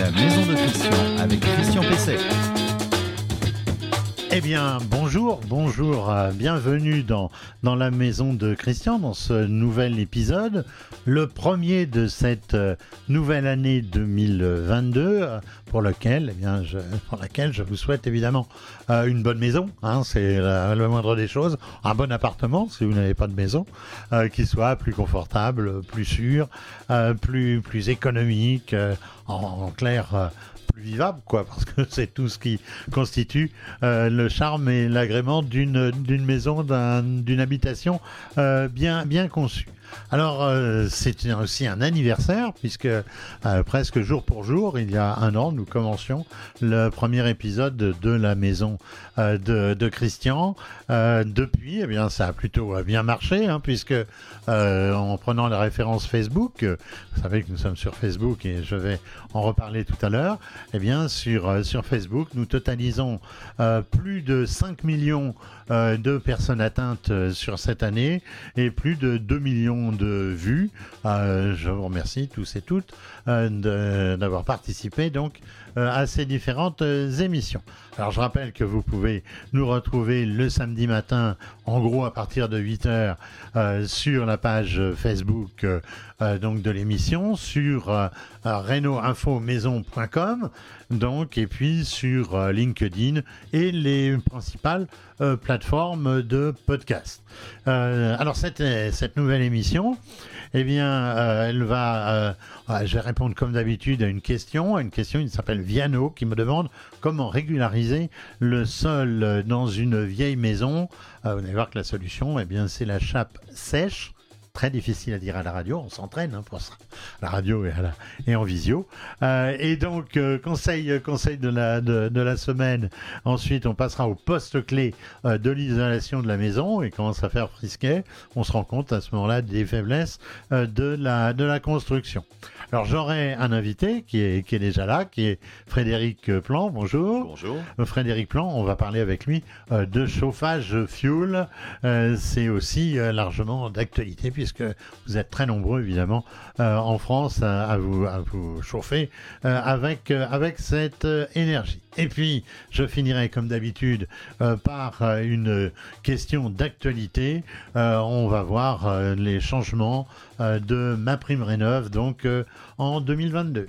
La maison de Christian avec Christian Pesset. Eh bien, bonjour, bonjour, euh, bienvenue dans, dans la maison de Christian, dans ce nouvel épisode, le premier de cette euh, nouvelle année 2022, euh, pour, lequel, eh bien, pour laquelle je vous souhaite évidemment une bonne maison, hein, c'est le moindre des choses, un bon appartement si vous n'avez pas de maison, qui soit plus confortable, plus sûr, plus, plus économique, en clair. Vivable, quoi, parce que c'est tout ce qui constitue euh, le charme et l'agrément d'une maison, d'un- d'une habitation euh, bien bien conçue. Alors euh, c'est aussi un anniversaire puisque euh, presque jour pour jour, il y a un an, nous commencions le premier épisode de la maison euh, de, Christian. Depuis, eh bien, ça a plutôt bien marché hein, puisque en prenant la référence Facebook, vous savez que nous sommes sur Facebook et je vais en reparler tout à l'heure. Eh bien, sur, sur Facebook, nous totalisons plus de 5 millions de personnes atteintes sur cette année et plus de 2 millions de vues. Euh, je vous remercie tous et toutes euh, d'avoir participé donc à ces différentes euh, émissions. Alors je rappelle que vous pouvez nous retrouver le samedi matin, en gros à partir de 8 heures, euh, sur la page Facebook euh, euh, donc de l'émission, sur euh, euh, donc et puis sur euh, LinkedIn et les principales euh, plateformes de podcast. Euh, alors cette, cette nouvelle émission, eh bien, euh, elle va. euh, je vais répondre comme d'habitude à une question, à une question. Il s'appelle Viano qui me demande comment régulariser le sol dans une vieille maison. Euh, vous allez voir que la solution, eh bien, c'est la chape sèche. Très difficile à dire à la radio, on s'entraîne hein, pour ça. La radio et, à la- et en visio. Euh, et donc, euh, conseil, conseil de, la, de, de la semaine. Ensuite, on passera au poste clé euh, de l'isolation de la maison et commence à faire frisquet. On se rend compte à ce moment-là des faiblesses euh, de, la, de la construction. Alors, j'aurai un invité qui est, qui est déjà là, qui est Frédéric Plan. Bonjour. Bonjour. Euh, Frédéric Plan, on va parler avec lui euh, de chauffage fuel. Euh, c'est aussi euh, largement d'actualité puisque vous êtes très nombreux évidemment euh, en France à, vous, à vous chauffer euh, avec, euh, avec cette énergie. Et puis, je finirai comme d'habitude par une question d'actualité. On va voir les changements de ma prime rénov donc en 2022.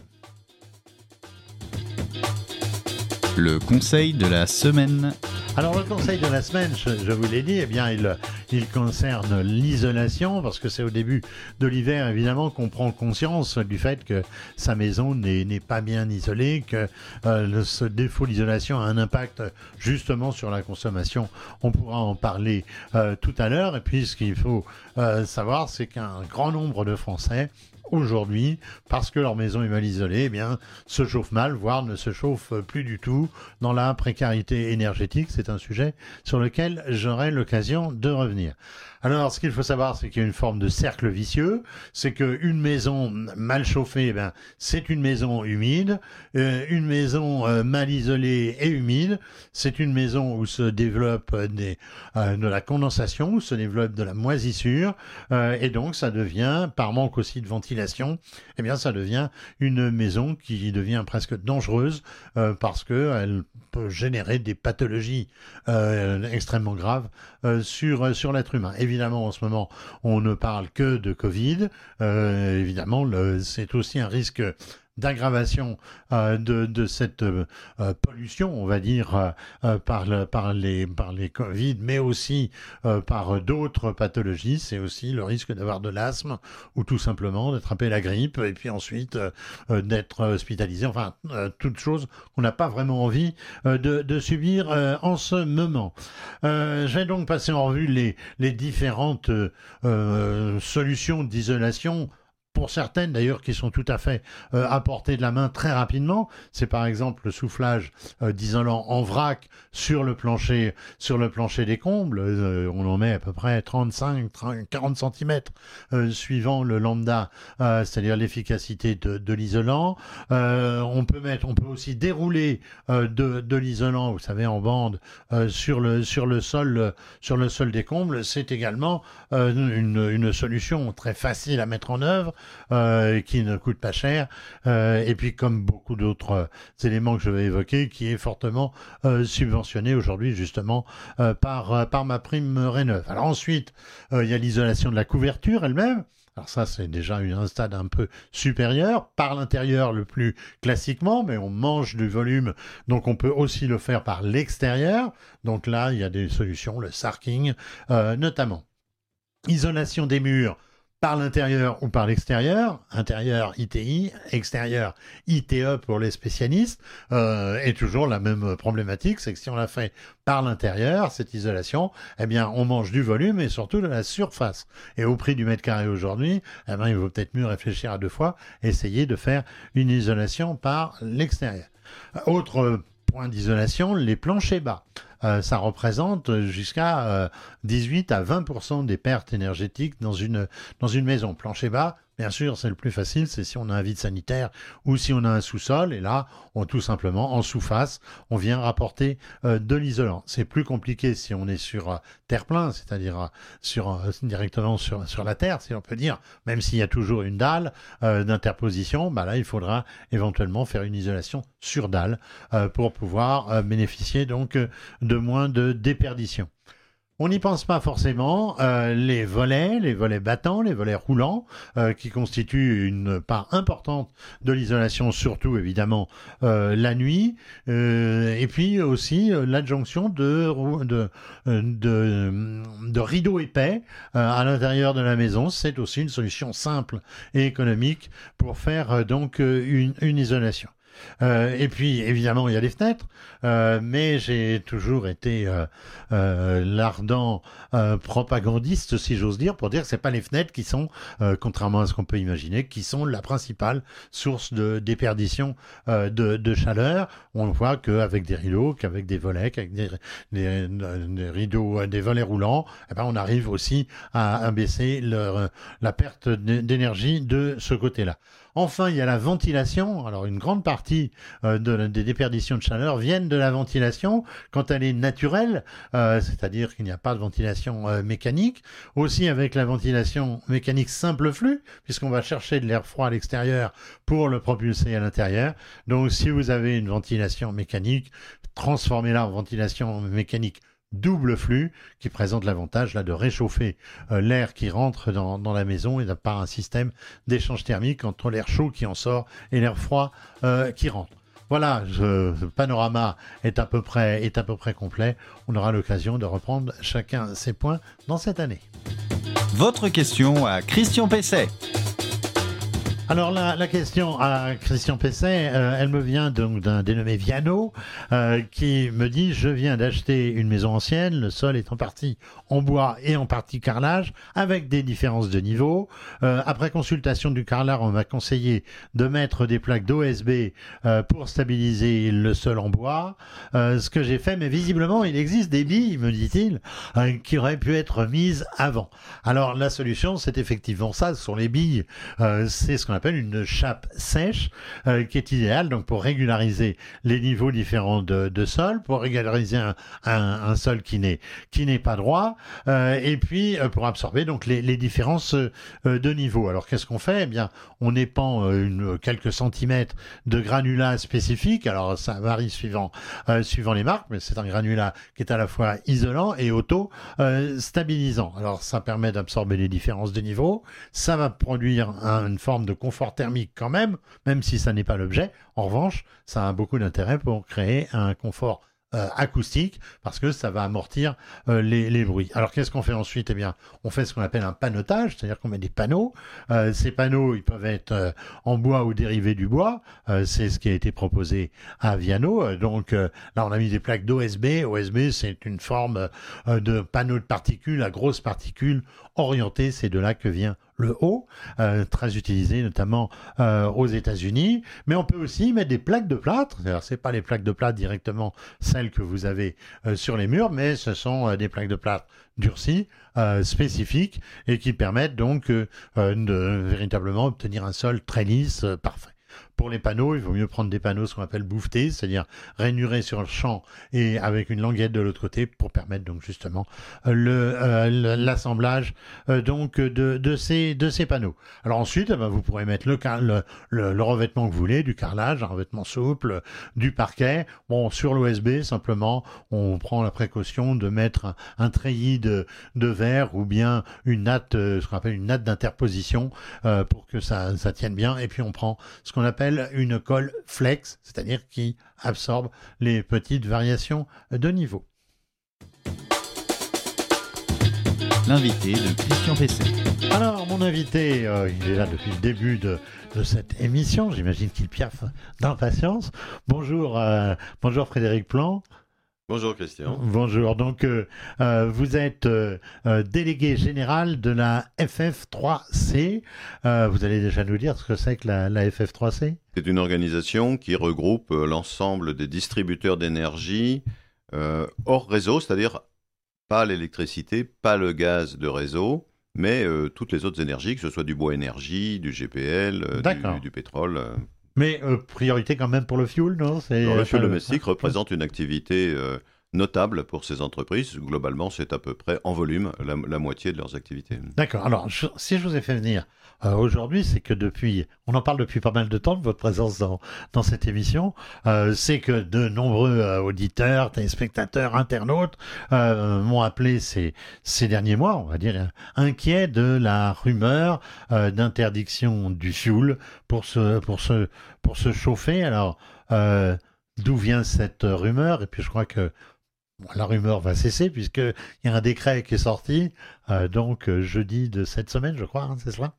Le conseil de la semaine. Alors le conseil de la semaine, je, je vous l'ai dit, eh bien il, il concerne l'isolation parce que c'est au début de l'hiver évidemment qu'on prend conscience du fait que sa maison n'est pas bien isolée, que euh, ce défaut d'isolation a un impact justement sur la consommation. On pourra en parler euh, tout à l'heure et puis ce qu'il faut euh, savoir c'est qu'un grand nombre de Français aujourd'hui, parce que leur maison est mal isolée, eh bien, se chauffent mal, voire ne se chauffent plus du tout dans la précarité énergétique. C'est un sujet sur lequel j'aurai l'occasion de revenir. Alors, ce qu'il faut savoir, c'est qu'il y a une forme de cercle vicieux. C'est qu'une maison mal chauffée, eh ben, c'est une maison humide. Euh, une maison euh, mal isolée et humide, c'est une maison où se développe euh, de la condensation, où se développe de la moisissure. Et donc, ça devient, par manque aussi de ventilation, eh bien, ça devient une maison qui devient presque dangereuse parce que elle peut générer des pathologies extrêmement graves sur sur l'être humain. Évidemment, en ce moment, on ne parle que de Covid. Euh, évidemment, c'est aussi un risque d'aggravation euh, de, de cette euh, euh, pollution, on va dire, euh, euh, par, le- par, les, par les Covid, mais aussi euh, par d'autres pathologies. C'est aussi le risque d'avoir de l'asthme ou tout simplement d'attraper la grippe et puis ensuite d'être hospitalisé. Enfin, toutes choses qu'on n'a pas vraiment envie de, de subir en ce moment. Vais donc passer en revue les, les différentes solutions d'isolation pour certaines d'ailleurs qui sont tout à fait euh, à portée de la main très rapidement. C'est par exemple le soufflage euh, d'isolant en vrac sur le plancher, sur le plancher des combles. Euh, on en met à peu près 35, 30, 40 cm suivant le lambda, euh, c'est-à-dire l'efficacité de, de l'isolant. Euh, on peut mettre, on peut aussi dérouler euh, de, de l'isolant, vous savez, en bande sur le sur le sol, sur le sol des combles. C'est également une, une solution très facile à mettre en œuvre qui ne coûte pas cher, et puis comme beaucoup d'autres éléments que je vais évoquer, qui est fortement subventionné aujourd'hui justement par, par ma prime Réneuve. Alors ensuite, il y a l'isolation de la couverture elle-même. Alors ça, c'est déjà un stade un peu supérieur. Par l'intérieur, le plus classiquement, mais on mange du volume, donc on peut aussi le faire par l'extérieur. Donc là, il y a des solutions, le sarking euh, notamment. Isolation des murs par l'intérieur ou par l'extérieur, intérieur ITI, extérieur ITE pour les spécialistes, euh, est toujours la même problématique, c'est que si on la fait par l'intérieur, cette isolation, eh bien on mange du volume et surtout de la surface. Et au prix du mètre carré aujourd'hui, eh bien, il vaut peut-être mieux réfléchir à deux fois, essayer de faire une isolation par l'extérieur. Autre point d'isolation, les planchers bas. Euh, ça représente jusqu'à 18 euh, à 20% des pertes énergétiques dans une, dans une maison. Plancher bas, Bien sûr, c'est le plus facile, c'est si on a un vide sanitaire ou si on a un sous-sol. Et là, on tout simplement, en sous-face, on vient rapporter euh, de l'isolant. C'est plus compliqué si on est sur terre-plein, c'est-à-dire sur, directement sur, sur la terre, si on peut dire, même s'il y a toujours une dalle d'interposition, bah là, il faudra éventuellement faire une isolation sur dalle pour pouvoir bénéficier donc de moins de déperdition. On n'y pense pas forcément. Euh, les volets, les volets battants, les volets roulants, euh, qui constituent une part importante de l'isolation, surtout évidemment euh, la nuit. et puis aussi l'adjonction de, de, de, rideaux épais à l'intérieur de la maison. C'est aussi une solution simple et économique pour faire donc une isolation. Euh, et puis, évidemment, il y a les fenêtres, euh, mais j'ai toujours été euh, l'ardent propagandiste, si j'ose dire, pour dire que c'est pas les fenêtres qui sont, contrairement à ce qu'on peut imaginer, qui sont la principale source de déperdition de, chaleur. On voit qu'avec des rideaux, qu'avec des volets, qu'avec des, rideaux, des volets roulants, eh ben, on arrive aussi à, à baisser la perte d'énergie de ce côté-là. Enfin, il y a la ventilation. Alors, une grande partie euh, des déperditions de chaleur viennent de la ventilation quand elle est naturelle, euh, c'est-à-dire qu'il n'y a pas de ventilation euh, mécanique. Aussi avec la ventilation mécanique simple flux, puisqu'on va chercher de l'air froid à l'extérieur pour le propulser à l'intérieur. Donc, si vous avez une ventilation mécanique, transformez-la en ventilation mécanique double flux qui présente l'avantage là de réchauffer euh, l'air qui rentre dans, la maison et par un système d'échange thermique entre l'air chaud qui en sort et l'air froid euh, qui rentre. Voilà, ce panorama est à peu près est à peu près complet. On aura l'occasion de reprendre chacun ses points dans cette année. Votre question à Christian Pesset. Alors la, question à Christian Pesset, euh, elle me vient donc d'un dénommé Viano euh, qui me dit je viens d'acheter une maison ancienne, le sol est en partie en bois et en partie carrelage avec des différences de niveau. Euh, après consultation du carrelage, on m'a conseillé de mettre des plaques d'OSB pour stabiliser le sol en bois. ce que j'ai fait, mais visiblement il existe des billes, me dit-il, qui auraient pu être mises avant. Alors la solution, c'est effectivement ça, ce sont les billes, c'est ce qu'on une chape sèche euh, qui est idéale donc pour régulariser les niveaux différents de, sol, pour régulariser un, sol qui n'est qui n'est pas droit euh, et puis euh, pour absorber donc les, différences de niveau. Alors qu'est-ce qu'on fait? Eh bien, on épand quelques centimètres de granulat spécifique. Alors ça varie suivant suivant les marques, mais c'est un granulat qui est à la fois isolant et auto stabilisant. Alors ça permet d'absorber les différences de niveau. Ça va produire une forme de confort thermique quand même, même si ça n'est pas l'objet. En revanche, ça a beaucoup d'intérêt pour créer un confort euh, acoustique parce que ça va amortir euh, les, bruits. Alors qu'est-ce qu'on fait ensuite? Eh bien, on fait ce qu'on appelle un panotage, c'est-à-dire qu'on met des panneaux. Euh, ces panneaux, ils peuvent être en bois ou dérivés du bois. c'est ce qui a été proposé à Viano. Donc là, on a mis des plaques d'OSB. OSB, c'est une forme de panneau de particules à grosses particules orientées. C'est de là que vient le haut, euh, très utilisé notamment euh, aux États-Unis. Mais on peut aussi mettre des plaques de plâtre. Alors, c'est pas les plaques de plâtre directement celles que vous avez euh, sur les murs, mais ce sont des plaques de plâtre durcies, spécifiques, et qui permettent donc de véritablement obtenir un sol très lisse, parfait. Pour les panneaux, il vaut mieux prendre des panneaux ce qu'on appelle bouffetés, c'est-à-dire rainurés sur le champ et avec une languette de l'autre côté pour permettre donc justement le l'assemblage donc de, ces panneaux. Alors ensuite, eh ben, vous pourrez mettre le, le, le, revêtement que vous voulez, du carrelage, un revêtement souple, du parquet. Bon, sur l'OSB, simplement, on prend la précaution de mettre un, treillis de, verre ou bien une natte, ce qu'on appelle une natte d'interposition pour que ça tienne bien. Et puis on prend ce qu'on appelle une colle flex, c'est-à-dire qui absorbe les petites variations de niveau. L'invité de Christian Pesset. Alors, mon invité, euh, il est là depuis le début de, cette émission. J'imagine qu'il piaffe d'impatience. Bonjour, euh, bonjour Frédéric Plan. Bonjour Christian. Bonjour. Donc, euh, vous êtes délégué général de la FF3C. vous allez déjà nous dire ce que c'est que la, la FF3C C'est une organisation qui regroupe l'ensemble des distributeurs d'énergie hors réseau, c'est-à-dire pas l'électricité, pas le gaz de réseau, mais euh, toutes les autres énergies, que ce soit du bois énergie, du GPL, euh, du, pétrole. Euh. Mais priorité quand même pour le fuel, non? Le fuel domestique représente une activité notable pour ces entreprises. Globalement, c'est à peu près en volume la, moitié de leurs activités. D'accord. Alors, si je vous ai fait venir euh, aujourd'hui, c'est que depuis, on en parle depuis pas mal de temps de votre présence dans, dans cette émission, euh, c'est que de nombreux euh, auditeurs, téléspectateurs, internautes m'ont appelé ces, ces derniers mois, on va dire, inquiets de la rumeur d'interdiction du fuel pour se, pour se, pour se chauffer. Alors, d'où vient cette rumeur? Et puis je crois que la rumeur va cesser puisqu'il y a un décret qui est sorti, euh, donc euh, jeudi de cette semaine, je crois, hein, c'est cela?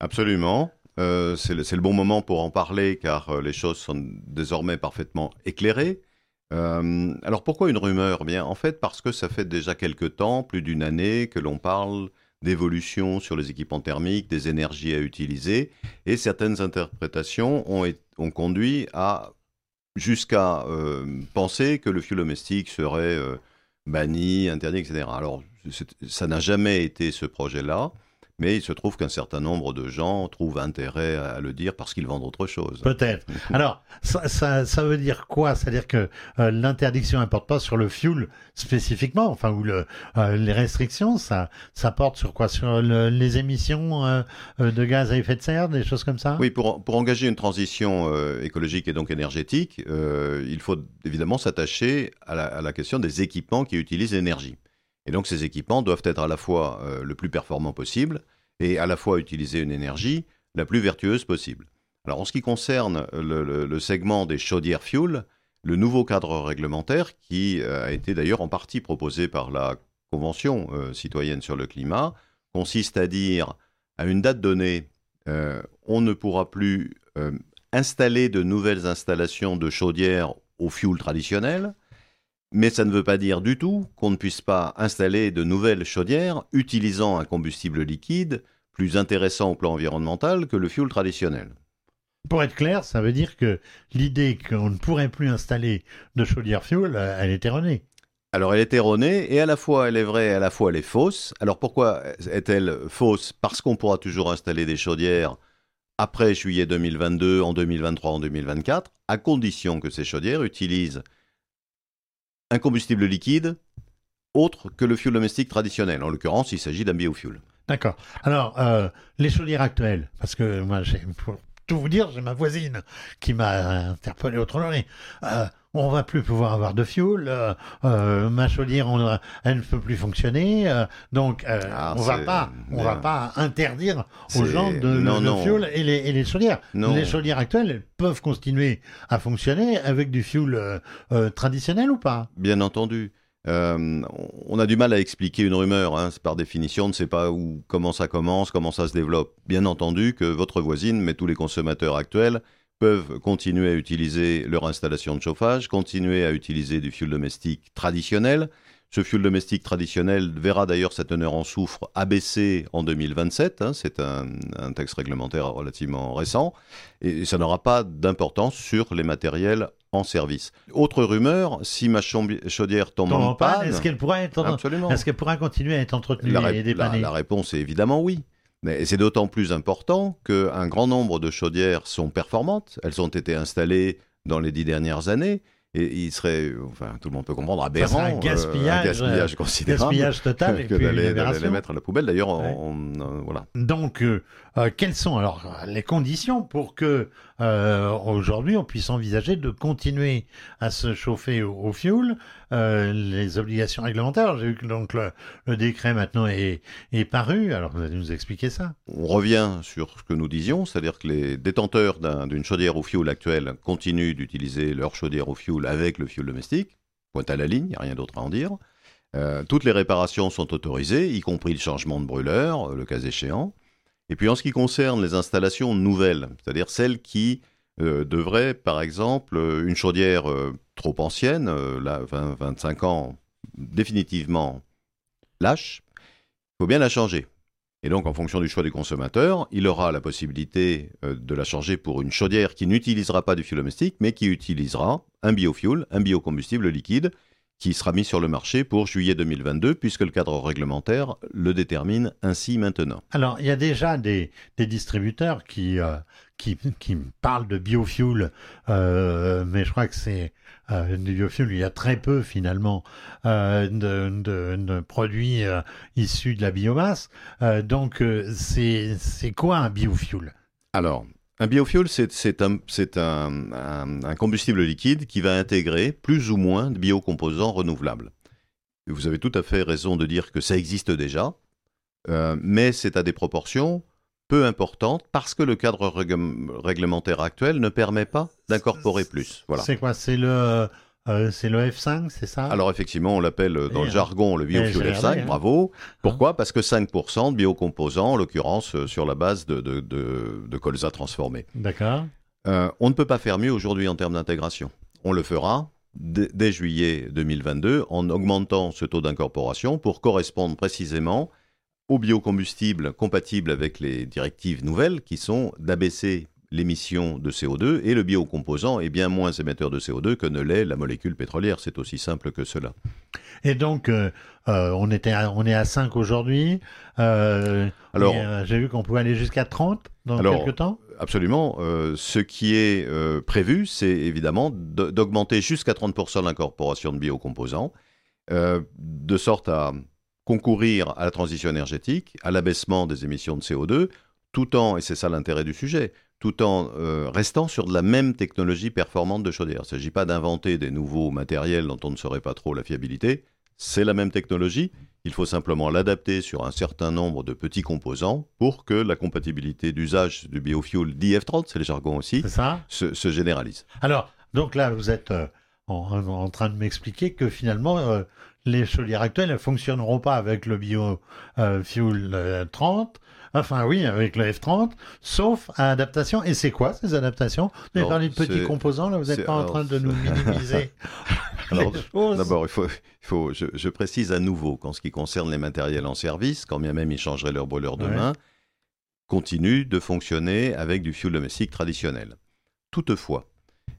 Absolument. Euh, c'est le, bon moment pour en parler car les choses sont désormais parfaitement éclairées. alors pourquoi une rumeur? Bien, en fait, parce que ça fait déjà quelque temps, plus d'une année, que l'on parle d'évolution sur les équipements thermiques, des énergies à utiliser, et certaines interprétations ont conduit à jusqu'à euh, penser que le fuel domestique serait euh, banni, interdit, etc. Alors, ça n'a jamais été ce projet-là. Mais il se trouve qu'un certain nombre de gens trouvent intérêt à le dire parce qu'ils vendent autre chose. Peut-être. Alors, ça, ça, veut dire quoi? C'est-à-dire que euh, l'interdiction n'importe pas sur le fuel spécifiquement, enfin, ou le, euh, les restrictions, ça, ça porte sur quoi? Sur les émissions euh, de gaz à effet de serre, des choses comme ça? Oui, pour, pour engager une transition écologique et donc énergétique, il faut évidemment s'attacher à la, à la question des équipements qui utilisent l'énergie. Et donc ces équipements doivent être à la fois euh, le plus performant possible et à la fois utiliser une énergie la plus vertueuse possible. Alors en ce qui concerne le, segment des chaudières fuel, le nouveau cadre réglementaire, qui euh, a été d'ailleurs en partie proposé par la Convention euh, citoyenne sur le climat, consiste à dire à une date donnée, on ne pourra plus installer de nouvelles installations de chaudières au fuel traditionnel, mais ça ne veut pas dire du tout qu'on ne puisse pas installer de nouvelles chaudières utilisant un combustible liquide plus intéressant au plan environnemental que le fioul traditionnel. Pour être clair, ça veut dire que l'idée qu'on ne pourrait plus installer de chaudière fioul, elle est erronée. Alors elle est erronée et à la fois elle est vraie et à la fois elle est fausse. Alors pourquoi est-elle fausse? Parce qu'on pourra toujours installer des chaudières après juillet 2022, en 2023, en 2024, à condition que ces chaudières utilisent un combustible liquide autre que le fuel domestique traditionnel. En l'occurrence, il s'agit d'un biofuel. D'accord. Alors, euh, les chaudières actuelles, parce que moi, pour tout vous dire, j'ai ma voisine qui m'a interpellé autrement. Euh, on va plus pouvoir avoir de fuel, euh, euh, ma chaudière, on, elle ne peut plus fonctionner, donc ah, on va pas, on va pas interdire aux gens de, non, le, fuel et les, et les chaudières. Les chaudières actuelles peuvent continuer à fonctionner avec du fuel traditionnel ou pas Bien entendu. Euh, on a du mal à expliquer une rumeur, hein. par définition, on ne sait pas où, comment ça commence, comment ça se développe. Bien entendu que votre voisine, mais tous les consommateurs actuels, peuvent continuer à utiliser leur installation de chauffage, continuer à utiliser du fuel domestique traditionnel, ce fuel domestique traditionnel verra d'ailleurs sa teneur en soufre abaissée en 2027. Hein, c'est un, texte réglementaire relativement récent. Et ça n'aura pas d'importance sur les matériels en service. Autre rumeur, si ma chaudière tombe en panne... Est-ce qu'elle pourra, être... est qu'elle pourra continuer à être entretenue la, et dépannée la, réponse est évidemment oui. Et c'est d'autant plus important qu'un grand nombre de chaudières sont performantes. Elles ont été installées dans les dix dernières années. Et il serait, enfin, tout le monde peut comprendre, aberrant, un gaspillage, euh, un gaspillage considérable, gaspillage total, que d'aller les mettre à la poubelle. D'ailleurs, ouais. euh, voilà. Donc, euh, quelles sont alors les conditions pour que euh, aujourd'hui on puisse envisager de continuer à se chauffer au, fioul Les obligations réglementaires, j'ai vu que donc le, décret maintenant est, paru. Alors, vous allez nous expliquer ça On revient sur ce que nous disions, c'est-à-dire que les détenteurs d'une un, chaudière au fioul actuelle continuent d'utiliser leur chaudière au fioul avec le fioul domestique, point à la ligne, il n'y a rien d'autre à en dire. Euh, toutes les réparations sont autorisées, y compris le changement de brûleur, le cas échéant. Et puis en ce qui concerne les installations nouvelles, c'est-à-dire celles qui euh, devraient, par exemple, une chaudière euh, trop ancienne, là, 20, 25 ans, définitivement lâche, il faut bien la changer. Et donc, en fonction du choix du consommateur, il aura la possibilité euh, de la changer pour une chaudière qui n'utilisera pas du fioul domestique, mais qui utilisera un biofuel, un biocombustible liquide, qui sera mis sur le marché pour juillet 2022, puisque le cadre réglementaire le détermine ainsi maintenant. Alors, il y a déjà des, des distributeurs qui, euh, qui, qui, parlent de biofuel, euh, mais je crois que c'est euh, du biofuel, il y a très peu finalement euh, de, de, de, produits issus de la biomasse. Donc, c'est quoi un biofuel? Alors, un biofuel, c'est un, un, un, un, combustible liquide qui va intégrer plus ou moins de biocomposants renouvelables. Vous avez tout à fait raison de dire que ça existe déjà, euh, mais c'est à des proportions peu importantes parce que le cadre réglementaire actuel ne permet pas d'incorporer plus. Voilà. C'est quoi? C'est le euh, c'est le F5, c'est ça? Alors effectivement, on l'appelle dans et le jargon le biofuel F5, hein. bravo. Pourquoi? Hein Parce que 5% de biocomposants, en l'occurrence euh, sur la base de, de, de, de colza transformé. D'accord. Euh, on ne peut pas faire mieux aujourd'hui en termes d'intégration. On le fera dès juillet 2022 en augmentant ce taux d'incorporation pour correspondre précisément aux biocombustibles compatibles avec les directives nouvelles qui sont d'abaisser l'émission de CO2 et le biocomposant est bien moins émetteur de CO2 que ne l'est la molécule pétrolière. C'est aussi simple que cela. Et donc, euh, euh, on, était à, on est à 5 aujourd'hui. Euh, alors, j'ai vu qu'on pouvait aller jusqu'à 30 dans alors, quelques temps. Absolument. Ce qui est prévu, c'est évidemment d'augmenter jusqu'à 30% l'incorporation de biocomposants, de sorte à concourir à la transition énergétique, à l'abaissement des émissions de CO2, tout en, et c'est ça l'intérêt du sujet, tout en euh, restant sur de la même technologie performante de chaudière. Il ne s'agit pas d'inventer des nouveaux matériels dont on ne saurait pas trop la fiabilité. C'est la même technologie. Il faut simplement l'adapter sur un certain nombre de petits composants pour que la compatibilité d'usage du biofuel DF30, c'est le jargon aussi, se, se, généralise. Alors, donc là, vous êtes euh, en, en, train de m'expliquer que finalement, euh, les chaudières actuelles ne fonctionneront pas avec le biofuel 30 enfin oui, avec le F30, sauf à adaptation. Et c'est quoi ces adaptations? Vous avez parlé de petits composants, là, vous n'êtes pas en train de nous minimiser D'abord, il faut, il faut je, je, précise à nouveau qu'en ce qui concerne les matériels en service, quand bien même ils changeraient leur brûleur demain, ouais. continuent de fonctionner avec du fuel domestique traditionnel. Toutefois,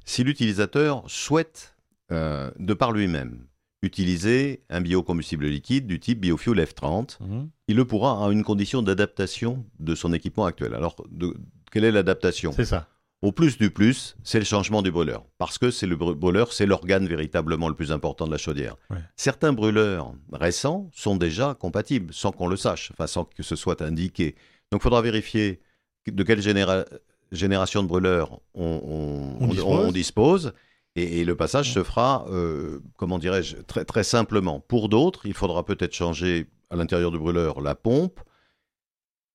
si l'utilisateur souhaite, euh, de par lui-même, utiliser un biocombustible liquide du type biofuel F30, mmh. il le pourra à une condition d'adaptation de son équipement actuel. Alors, de, quelle est l'adaptation? C'est ça. Au plus du plus, c'est le changement du brûleur. Parce que c'est le brûleur, c'est l'organe véritablement le plus important de la chaudière. Ouais. Certains brûleurs récents sont déjà compatibles, sans qu'on le sache, enfin sans que ce soit indiqué. Donc il faudra vérifier de quelle généra génération de brûleurs on, on, on dispose. on dispose et, et, le passage se fera, euh, comment dirais-je, très, très simplement. Pour d'autres, il faudra peut-être changer à l'intérieur du brûleur la pompe.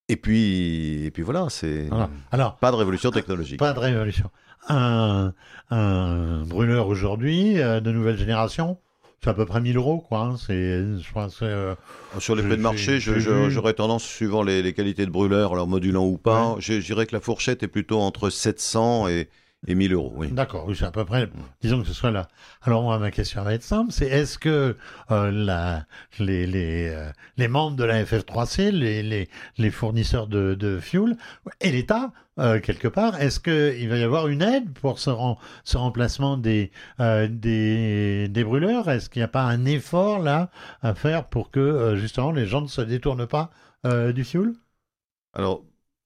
Et puis, et puis voilà, c'est voilà. Alors, pas de révolution technologique. Pas de révolution. Un, un brûleur aujourd'hui euh, de nouvelle génération, c'est à peu près 1000 euros, quoi. Hein. C'est, je pense. Euh, Sur les prix de marché, j'aurais tendance, suivant les, les, qualités de brûleur, alors modulant ou pas, ouais. je dirais que la fourchette est plutôt entre 700 et et 1000 euros, oui. D'accord, oui, c'est à peu près, disons que ce soit là. Alors moi, ma question va être simple, c'est est-ce que euh, la, les, les, euh, les membres de la FF3C, les, les, les fournisseurs de, de fuel, et l'État, euh, quelque part, est-ce qu'il va y avoir une aide pour ce, rem ce remplacement des, des, des brûleurs? Est-ce qu'il n'y a pas un effort là à faire pour que, justement, les gens ne se détournent pas du fuel? Alors,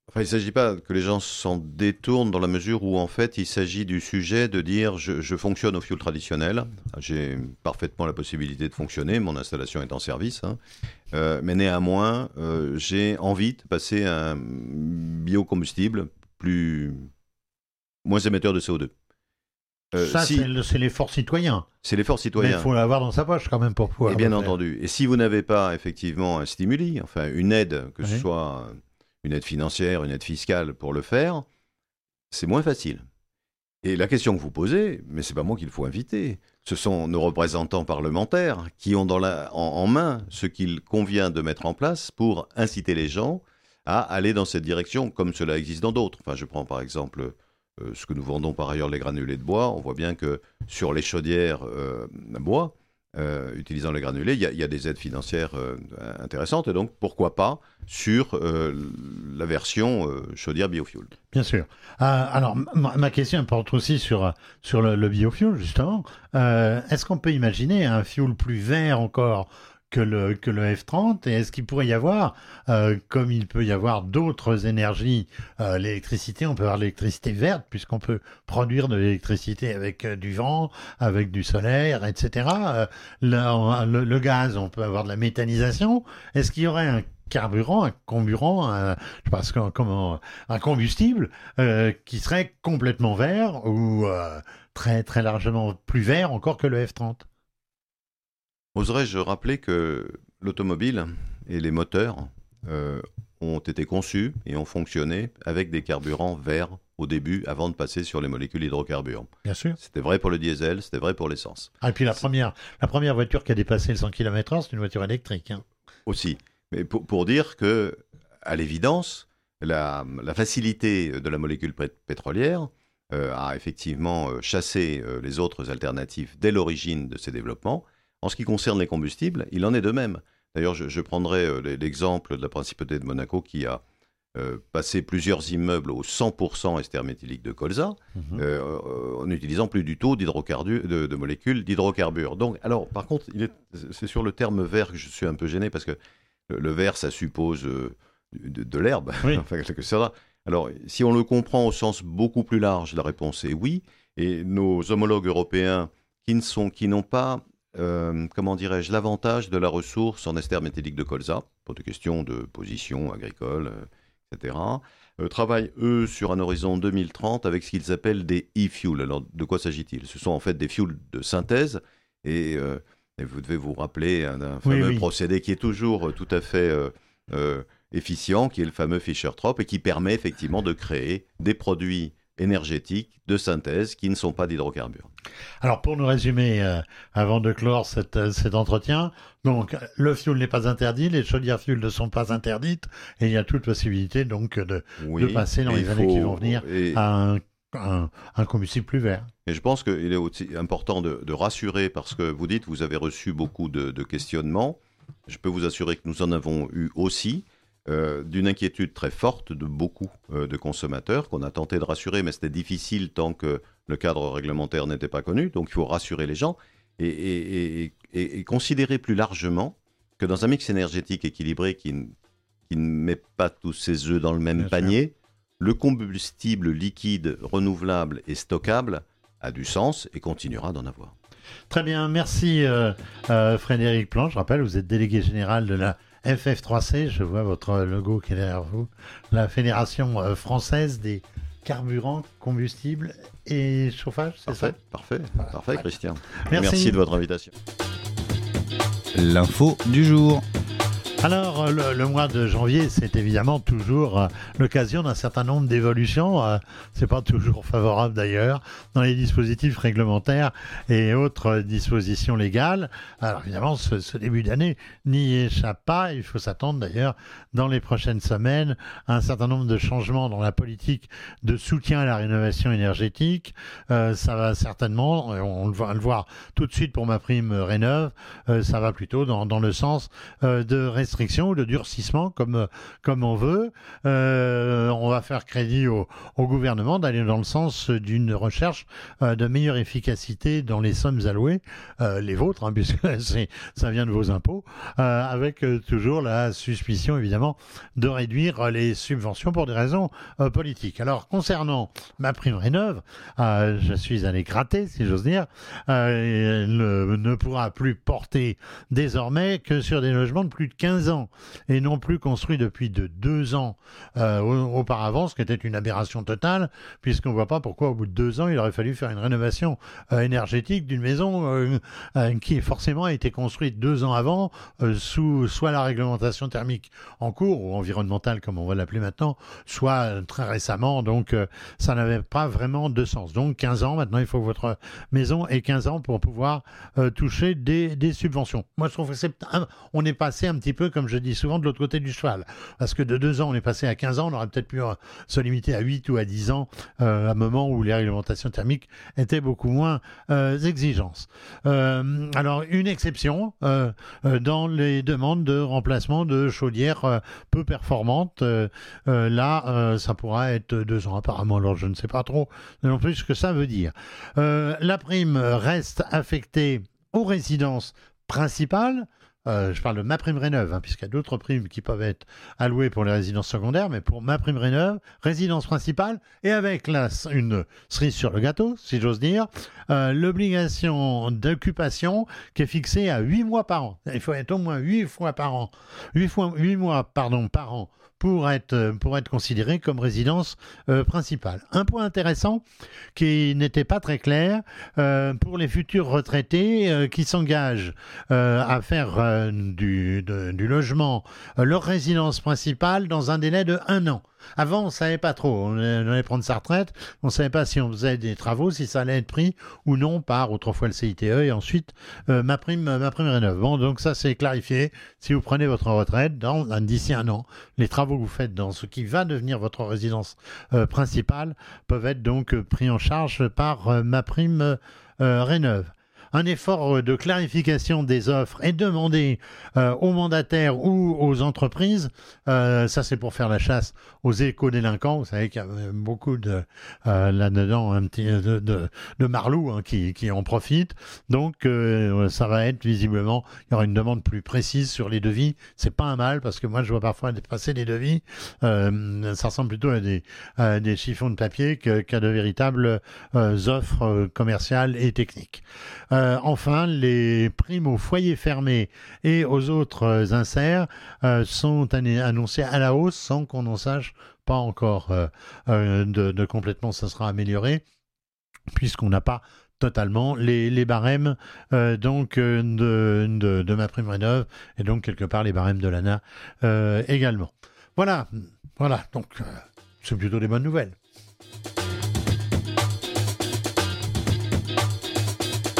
enfin, il ne s'agit pas que les gens s'en détournent dans la mesure où, en fait, il s'agit du sujet de dire je, fonctionne au fioul traditionnel, j'ai parfaitement la possibilité de fonctionner, mon installation est en service, hein. euh, mais néanmoins, euh, j'ai envie de passer à un biocombustible plus moins émetteur de CO2. Euh, ça, c'est l'effort citoyen. C'est l'effort citoyen. Mais il faut l'avoir dans sa poche quand même pour pouvoir. Et bien entendu. Et si vous n'avez pas effectivement un stimuli, enfin une aide, que ce soit une aide financière, une aide fiscale pour le faire, c'est moins facile. Et la question que vous posez, mais c'est pas moi qu'il faut inviter, ce sont nos représentants parlementaires qui ont en main ce qu'il convient de mettre en place pour inciter les gens à aller dans cette direction, comme cela existe dans d'autres. Enfin, je prends par exemple euh, ce que nous vendons par ailleurs les granulés de bois, on voit bien que sur les chaudières euh, bois, euh, utilisant les granulés, il y, a des aides financières intéressantes, et donc pourquoi pas sur la version chaudière biofuel. Bien sûr. alors, ma, question porte aussi sur, sur le, le biofuel, justement. Est-ce qu'on peut imaginer un fuel plus vert encore que le, que le F-30 Et est-ce qu'il pourrait y avoir, euh, comme il peut y avoir d'autres énergies, euh, l'électricité, on peut avoir l'électricité verte, puisqu'on peut produire de l'électricité avec euh, du vent, avec du solaire, etc. Le, gaz, on peut avoir de la méthanisation. Est-ce qu'il y aurait un carburant, un comburant, un, un combustible qui serait complètement vert ou très très largement plus vert encore que le F-30 Oserais-je rappeler que l'automobile et les moteurs euh, ont été conçus et ont fonctionné avec des carburants verts au début avant de passer sur les molécules hydrocarbures? Bien sûr. C'était vrai pour le diesel, c'était vrai pour l'essence. Ah, et puis la première, la première voiture qui a dépassé le 100 km/h, c'est une voiture électrique. Hein. Aussi. Mais pour, dire que, à l'évidence, la, facilité de la molécule pétrolière euh, a effectivement euh, chassé les autres alternatives dès l'origine de ces développements en ce qui concerne les combustibles, il en est de même. D'ailleurs, je, prendrai euh, l'exemple de la principauté de Monaco qui a euh, passé plusieurs immeubles au 100% ester méthylique de colza, mhm. euh, en n'utilisant plus du tout de, de, molécules d'hydrocarbures. Donc, alors, par contre, c'est sur le terme vert que je suis un peu gêné parce que le, vert, ça suppose de, l'herbe. Alors, si on le comprend au sens beaucoup plus large, la réponse est oui. Et nos homologues européens qui ne sont, qui n'ont pas euh, comment dirais-je, l'avantage de la ressource en ester méthylique de colza, pour des questions de position agricole, euh, etc., euh, travaillent, eux, sur un horizon 2030 avec ce qu'ils appellent des e-fuels. Alors, de quoi s'agit-il? Ce sont en fait des fuels de synthèse, et, vous devez vous rappeler d'un fameux procédé qui est toujours tout à fait efficient, qui est le fameux Fischer-Tropsch, et qui permet effectivement de créer des produits énergétiques de synthèse qui ne sont pas d'hydrocarbures. Alors pour nous résumer, euh, avant de clore euh, cet entretien, donc le fioul n'est pas interdit, les chaudières fioul ne sont pas interdites, et il y a toute possibilité donc de, passer dans les années qui vont venir à un, combustible plus vert. Et je pense qu'il est aussi important de, rassurer parce que vous dites vous avez reçu beaucoup de questionnements. Je peux vous assurer que nous en avons eu aussi. Euh, d'une inquiétude très forte de beaucoup euh, de consommateurs qu'on a tenté de rassurer, mais c'était difficile tant que le cadre réglementaire n'était pas connu. Donc il faut rassurer les gens et, considérer plus largement que dans un mix énergétique équilibré qui, ne met pas tous ses œufs dans le même panier, le combustible liquide, renouvelable et stockable a du sens et continuera d'en avoir. Très bien, merci euh, Frédéric Plan. Je rappelle, vous êtes délégué général de la FF3C, je vois votre logo qui est derrière vous, la Fédération euh, française des carburants, combustibles et chauffage, c'est ça Parfait, parfait Christian. Merci de votre invitation. L'info du jour. Alors, euh, le, mois de janvier, c'est évidemment toujours euh, l'occasion d'un certain nombre d'évolutions. Euh, c'est pas toujours favorable d'ailleurs dans les dispositifs réglementaires et autres dispositions légales. Alors évidemment, ce, début d'année n'y échappe pas. Il faut s'attendre d'ailleurs dans les prochaines semaines à un certain nombre de changements dans la politique de soutien à la rénovation énergétique. ça va certainement, on, va le voir tout de suite pour ma prime rénov, ça va plutôt dans, dans le sens de restriction ou de durcissement, comme, comme on veut. on va faire crédit au, gouvernement d'aller dans le sens d'une recherche de meilleure efficacité dans les sommes allouées, les vôtres, hein, puisque ça vient de vos impôts, avec toujours la suspicion, évidemment, de réduire les subventions pour des raisons politiques. Alors, concernant ma prime rénove, je suis allé gratter, si j'ose dire, ne, ne pourra plus porter désormais que sur des logements de plus de 15 ans et non plus construits depuis de deux ans euh, auparavant, ce qui était une aberration totale, puisqu'on ne voit pas pourquoi au bout de deux ans il aurait fallu faire une rénovation euh, énergétique d'une maison euh, qui forcément a été construite deux ans avant sous soit la réglementation thermique en cours ou environnementale comme on va l'appeler maintenant, soit très récemment. Donc ça n'avait pas vraiment de sens. Donc 15 ans maintenant, il faut que votre maison ait 15 ans pour pouvoir toucher des, des subventions. Moi je trouve que c'est on est passé un petit peu, comme je dis souvent, de l'autre côté du cheval. Parce que de deux ans, on est passé à 15 ans, on aurait peut-être pu euh, se limiter à 8 ou à 10 ans, euh, à un moment où les réglementations thermiques étaient beaucoup moins euh, exigeantes. alors, une exception dans les demandes de remplacement de chaudières peu performantes. là, ça pourra être deux ans apparemment. Alors, je ne sais pas trop non plus ce que ça veut dire. la prime reste affectée aux résidences principales. Euh, je parle de ma prime rénove, hein, puisqu'il y a d'autres primes qui peuvent être allouées pour les résidences secondaires, mais pour ma prime rénove, résidence principale, et avec une cerise sur le gâteau, si j'ose dire, euh, l'obligation d'occupation qui est fixée à 8 mois par an. Il faut être au moins 8 fois par an, 8, fois, 8 mois pardon, par an pour être, pour être considéré comme résidence euh, principale. Un point intéressant qui n'était pas très clair euh, pour les futurs retraités euh, qui s'engagent à faire du logement leur résidence principale dans un délai de un an. Avant, on ne savait pas trop. On allait prendre sa retraite. On ne savait pas si on faisait des travaux, si ça allait être pris ou non par autrefois le CITE et ensuite euh, ma prime, ma prime rénov. Bon, donc ça c'est clarifié. Si vous prenez votre retraite d'ici un an, les travaux que vous faites dans ce qui va devenir votre résidence euh, principale peuvent être donc pris en charge par euh, ma prime rénov un effort euh, de clarification des offres est demandé euh, aux mandataires ou aux entreprises. Euh, ça, c'est pour faire la chasse aux éco-délinquants. Vous savez qu'il y a beaucoup de là-dedans un petit de, de, marlous hein, qui, qui, en profitent. Donc, ça va être visiblement, il y aura une demande plus précise sur les devis. C'est pas un mal parce que moi, je vois parfois passer des devis. ça ressemble plutôt à des, des chiffons de papier qu'à de véritables offres commerciales et techniques. Euh, enfin, les primes aux foyers fermés et aux autres euh, inserts euh, sont annoncées à la hausse sans qu'on en sache pas encore de, complètement ça sera amélioré puisqu'on n'a pas totalement les, barèmes donc de, de, ma prime rénov et donc quelque part les barèmes de l'ANA également. Voilà, voilà, donc c'est plutôt des bonnes nouvelles.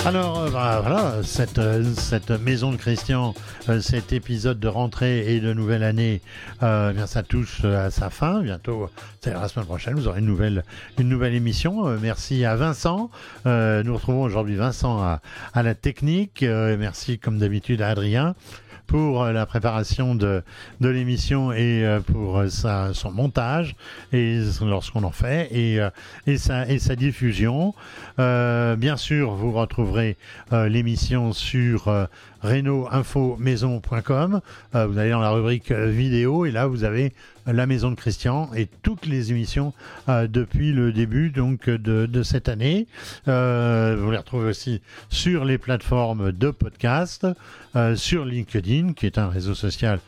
Alors euh, bah, voilà, cette, euh, cette maison de Christian, euh, cet épisode de rentrée et de nouvelle année, eh bien ça touche à sa fin. Bientôt, c'est la semaine prochaine, vous aurez une nouvelle, une nouvelle émission. merci à Vincent. nous retrouvons aujourd'hui Vincent à, à, la technique. merci comme d'habitude à Adrien pour euh, la préparation de, de l'émission et euh, pour euh, son montage et lorsqu'on en fait et, et, sa, et sa diffusion. bien sûr, vous retrouverez l'émission sur reno-info-maison.com. vous allez dans la rubrique vidéo et là vous avez la Maison de Christian et toutes les émissions euh, depuis le début donc de, cette année. Euh, vous les retrouvez aussi sur les plateformes de podcast, euh, sur LinkedIn qui est un réseau social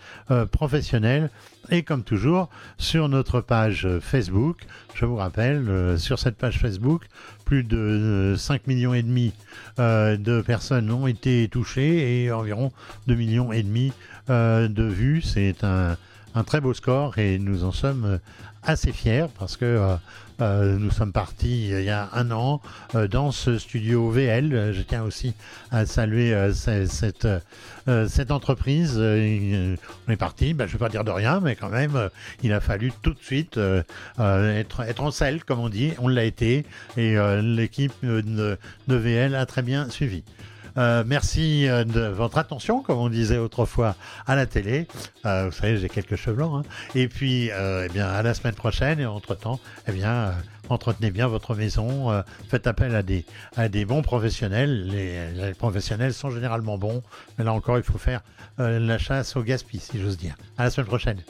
professionnel et comme toujours sur notre page Facebook. Je vous rappelle, sur cette page Facebook, plus de 5 millions et demi de personnes ont été touchées et environ 2 millions et demi de vues. C'est un un très beau score et nous en sommes euh, assez fiers parce que euh, euh, nous sommes partis il y a un an dans ce studio VL. Je tiens aussi à saluer cette, entreprise. on est parti, ben, je ne vais pas dire de rien, mais quand même, il a fallu tout de suite être, être en selle, comme on dit. On l'a été et l'équipe de, VL a très bien suivi. Euh, merci euh, de votre attention, comme on disait autrefois à la télé. Euh, vous savez, j'ai quelques cheveux blancs. hein. Et puis, eh bien, à la semaine prochaine. Et entre-temps, eh bien, entretenez bien votre maison. faites appel à des, à des bons professionnels. Les, les professionnels sont généralement bons. Mais là encore, il faut faire la chasse au gaspille, si j'ose dire. À la semaine prochaine.